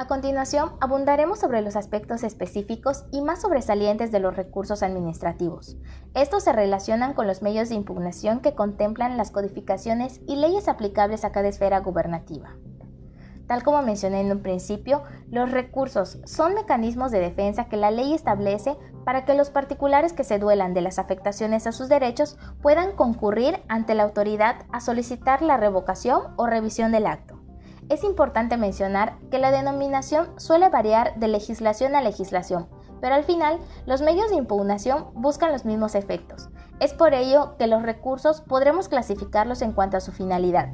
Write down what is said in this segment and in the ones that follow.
A continuación, abundaremos sobre los aspectos específicos y más sobresalientes de los recursos administrativos. Estos se relacionan con los medios de impugnación que contemplan las codificaciones y leyes aplicables a cada esfera gubernativa. Tal como mencioné en un principio, los recursos son mecanismos de defensa que la ley establece para que los particulares que se duelan de las afectaciones a sus derechos puedan concurrir ante la autoridad a solicitar la revocación o revisión del acto es importante mencionar que la denominación suele variar de legislación a legislación, pero al final los medios de impugnación buscan los mismos efectos. Es por ello que los recursos podremos clasificarlos en cuanto a su finalidad,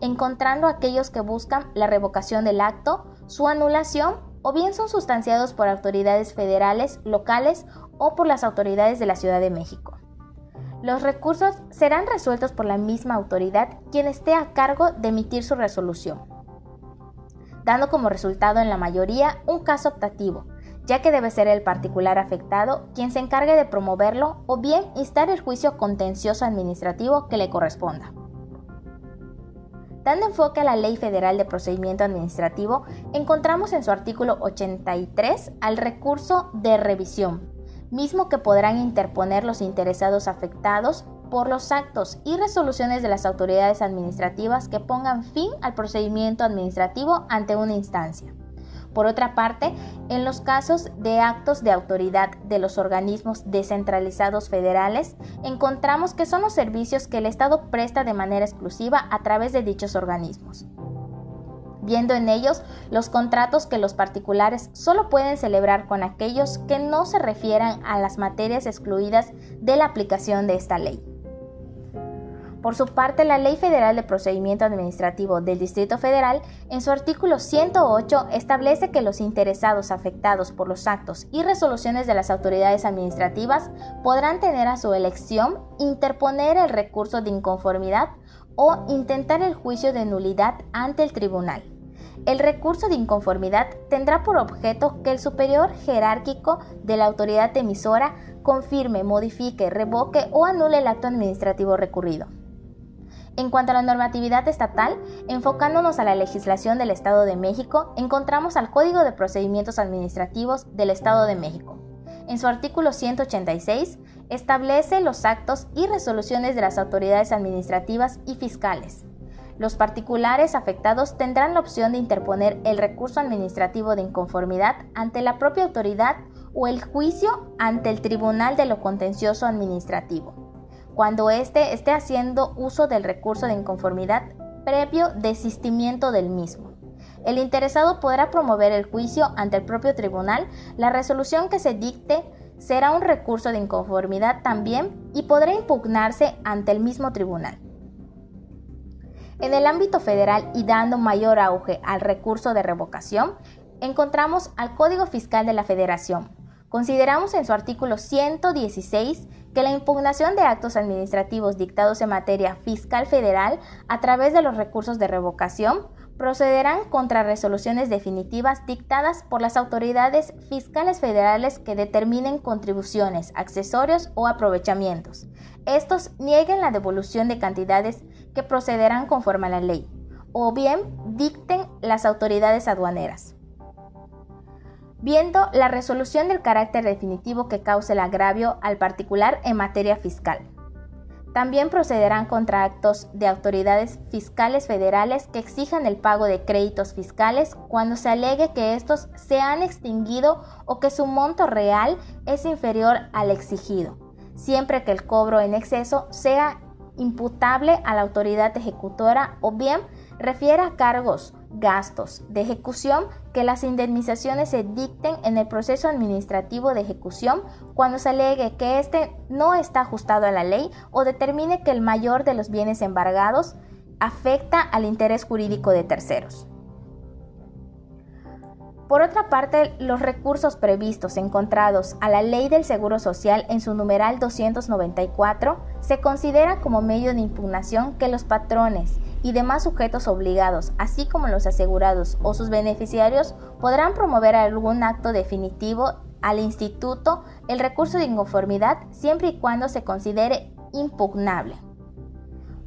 encontrando aquellos que buscan la revocación del acto, su anulación o bien son sustanciados por autoridades federales, locales o por las autoridades de la Ciudad de México. Los recursos serán resueltos por la misma autoridad quien esté a cargo de emitir su resolución dando como resultado en la mayoría un caso optativo, ya que debe ser el particular afectado quien se encargue de promoverlo o bien instar el juicio contencioso administrativo que le corresponda. Dando enfoque a la Ley Federal de Procedimiento Administrativo, encontramos en su artículo 83 al recurso de revisión, mismo que podrán interponer los interesados afectados por los actos y resoluciones de las autoridades administrativas que pongan fin al procedimiento administrativo ante una instancia. Por otra parte, en los casos de actos de autoridad de los organismos descentralizados federales, encontramos que son los servicios que el Estado presta de manera exclusiva a través de dichos organismos viendo en ellos los contratos que los particulares solo pueden celebrar con aquellos que no se refieran a las materias excluidas de la aplicación de esta ley. Por su parte, la Ley Federal de Procedimiento Administrativo del Distrito Federal, en su artículo 108, establece que los interesados afectados por los actos y resoluciones de las autoridades administrativas podrán tener a su elección interponer el recurso de inconformidad o intentar el juicio de nulidad ante el tribunal. El recurso de inconformidad tendrá por objeto que el superior jerárquico de la autoridad emisora confirme, modifique, revoque o anule el acto administrativo recurrido. En cuanto a la normatividad estatal, enfocándonos a la legislación del Estado de México, encontramos al Código de Procedimientos Administrativos del Estado de México. En su artículo 186, establece los actos y resoluciones de las autoridades administrativas y fiscales. Los particulares afectados tendrán la opción de interponer el recurso administrativo de inconformidad ante la propia autoridad o el juicio ante el Tribunal de lo Contencioso Administrativo cuando éste esté haciendo uso del recurso de inconformidad previo desistimiento del mismo. El interesado podrá promover el juicio ante el propio tribunal. La resolución que se dicte será un recurso de inconformidad también y podrá impugnarse ante el mismo tribunal. En el ámbito federal y dando mayor auge al recurso de revocación, encontramos al Código Fiscal de la Federación. Consideramos en su artículo 116 que la impugnación de actos administrativos dictados en materia fiscal federal a través de los recursos de revocación procederán contra resoluciones definitivas dictadas por las autoridades fiscales federales que determinen contribuciones, accesorios o aprovechamientos. Estos nieguen la devolución de cantidades que procederán conforme a la ley, o bien dicten las autoridades aduaneras viendo la resolución del carácter definitivo que cause el agravio al particular en materia fiscal. También procederán contra actos de autoridades fiscales federales que exijan el pago de créditos fiscales cuando se alegue que estos se han extinguido o que su monto real es inferior al exigido, siempre que el cobro en exceso sea imputable a la autoridad ejecutora o bien refiera cargos gastos de ejecución que las indemnizaciones se dicten en el proceso administrativo de ejecución cuando se alegue que éste no está ajustado a la ley o determine que el mayor de los bienes embargados afecta al interés jurídico de terceros. Por otra parte, los recursos previstos encontrados a la Ley del Seguro Social en su numeral 294 se considera como medio de impugnación que los patrones y demás sujetos obligados, así como los asegurados o sus beneficiarios, podrán promover algún acto definitivo al instituto el recurso de inconformidad siempre y cuando se considere impugnable.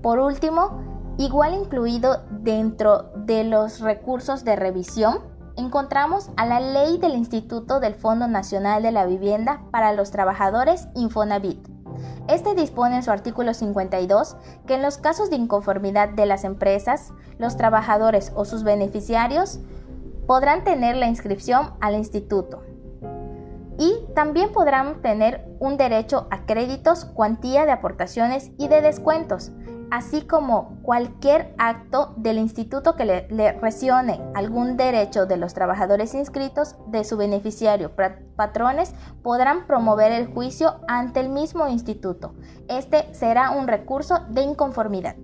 Por último, igual incluido dentro de los recursos de revisión, encontramos a la ley del Instituto del Fondo Nacional de la Vivienda para los Trabajadores Infonavit. Este dispone en su artículo 52 que en los casos de inconformidad de las empresas, los trabajadores o sus beneficiarios podrán tener la inscripción al instituto. Y también podrán tener un derecho a créditos, cuantía de aportaciones y de descuentos, así como cualquier acto del instituto que le, le, recione algún derecho de los trabajadores inscritos de su beneficiario. Patrones podrán promover el juicio ante el mismo instituto. Este será un recurso de inconformidad.